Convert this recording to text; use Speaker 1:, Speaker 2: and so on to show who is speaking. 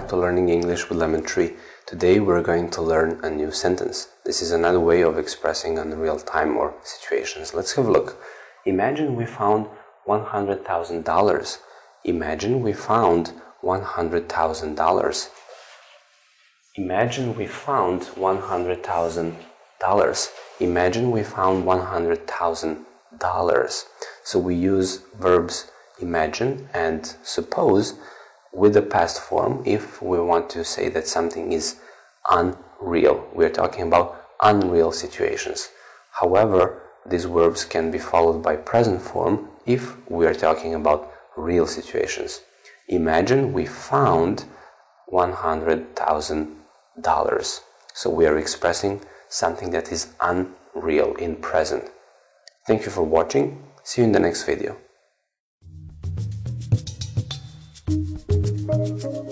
Speaker 1: to Learning English with Lemon Tree. Today we're going to learn a new sentence. This is another way of expressing unreal time or situations. Let's have a look. Imagine we found $100,000. Imagine we found $100,000. Imagine we found $100,000. Imagine we found $100,000. So we use verbs imagine and suppose with the past form if we want to say that something is unreal. We're talking about unreal situations. However, these verbs can be followed by present form if we are talking about real situations. Imagine we found $100,000. So we are expressing something that is unreal in present. Thank you for watching. See you in the next video. Thank you.